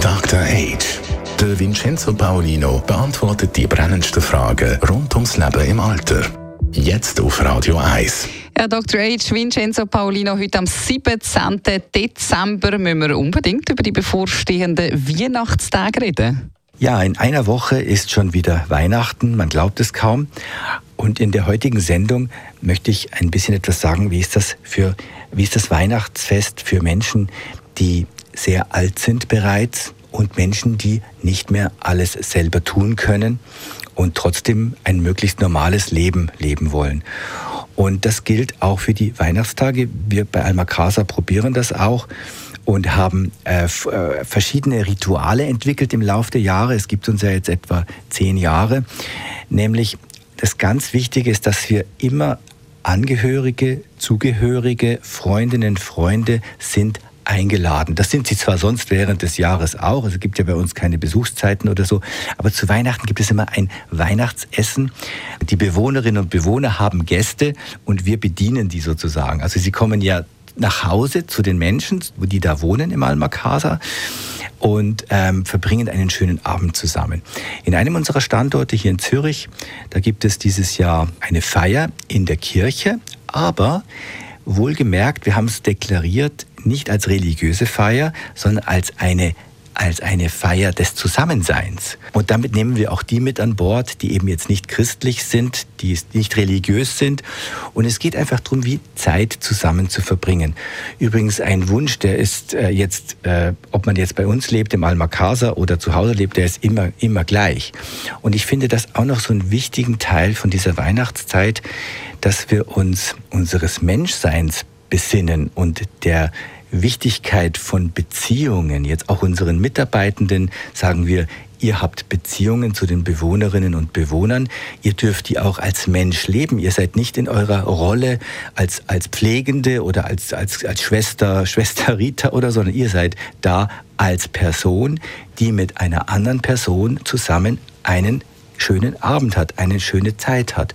Dr. Age. Der Vincenzo Paolino beantwortet die brennendsten Fragen rund ums Leben im Alter. Jetzt auf Radio 1. Ja, Dr. H. Vincenzo Paolino, heute am 17. Dezember müssen wir unbedingt über die bevorstehenden Weihnachtstage reden. Ja, in einer Woche ist schon wieder Weihnachten, man glaubt es kaum. Und in der heutigen Sendung möchte ich ein bisschen etwas sagen, wie ist das für, wie ist das Weihnachtsfest für Menschen, die sehr alt sind bereits und Menschen, die nicht mehr alles selber tun können und trotzdem ein möglichst normales Leben leben wollen. Und das gilt auch für die Weihnachtstage. Wir bei Alma Casa probieren das auch und haben äh, äh, verschiedene Rituale entwickelt im Laufe der Jahre. Es gibt uns ja jetzt etwa zehn Jahre. Nämlich das ganz Wichtige ist, dass wir immer Angehörige, Zugehörige, Freundinnen, Freunde sind eingeladen. Das sind sie zwar sonst während des Jahres auch, also es gibt ja bei uns keine Besuchszeiten oder so, aber zu Weihnachten gibt es immer ein Weihnachtsessen. Die Bewohnerinnen und Bewohner haben Gäste und wir bedienen die sozusagen. Also sie kommen ja nach Hause zu den Menschen, die da wohnen im Alma Casa und ähm, verbringen einen schönen Abend zusammen. In einem unserer Standorte hier in Zürich, da gibt es dieses Jahr eine Feier in der Kirche, aber wohlgemerkt, wir haben es deklariert, nicht als religiöse Feier, sondern als eine als eine Feier des Zusammenseins. Und damit nehmen wir auch die mit an Bord, die eben jetzt nicht christlich sind, die nicht religiös sind. Und es geht einfach darum, wie Zeit zusammen zu verbringen. Übrigens ein Wunsch, der ist äh, jetzt, äh, ob man jetzt bei uns lebt, im Alma Casa oder zu Hause lebt, der ist immer, immer gleich. Und ich finde das auch noch so einen wichtigen Teil von dieser Weihnachtszeit, dass wir uns unseres Menschseins besinnen und der Wichtigkeit von Beziehungen, jetzt auch unseren Mitarbeitenden, sagen wir, ihr habt Beziehungen zu den Bewohnerinnen und Bewohnern, ihr dürft die auch als Mensch leben, ihr seid nicht in eurer Rolle als, als Pflegende oder als, als, als Schwester, Schwester Rita oder, sondern ihr seid da als Person, die mit einer anderen Person zusammen einen schönen Abend hat, eine schöne Zeit hat.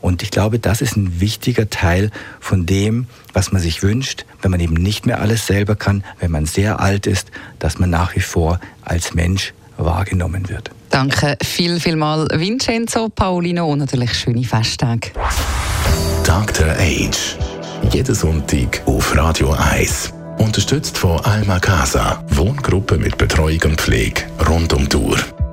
Und ich glaube, das ist ein wichtiger Teil von dem, was man sich wünscht, wenn man eben nicht mehr alles selber kann, wenn man sehr alt ist, dass man nach wie vor als Mensch wahrgenommen wird. Danke viel, viel mal Vincenzo, Paulino und natürlich schöne Festtage. Dr. Age. Jeden Sonntag auf Radio 1. Unterstützt von Alma Casa. Wohngruppe mit Betreuung und Pflege rund um die Uhr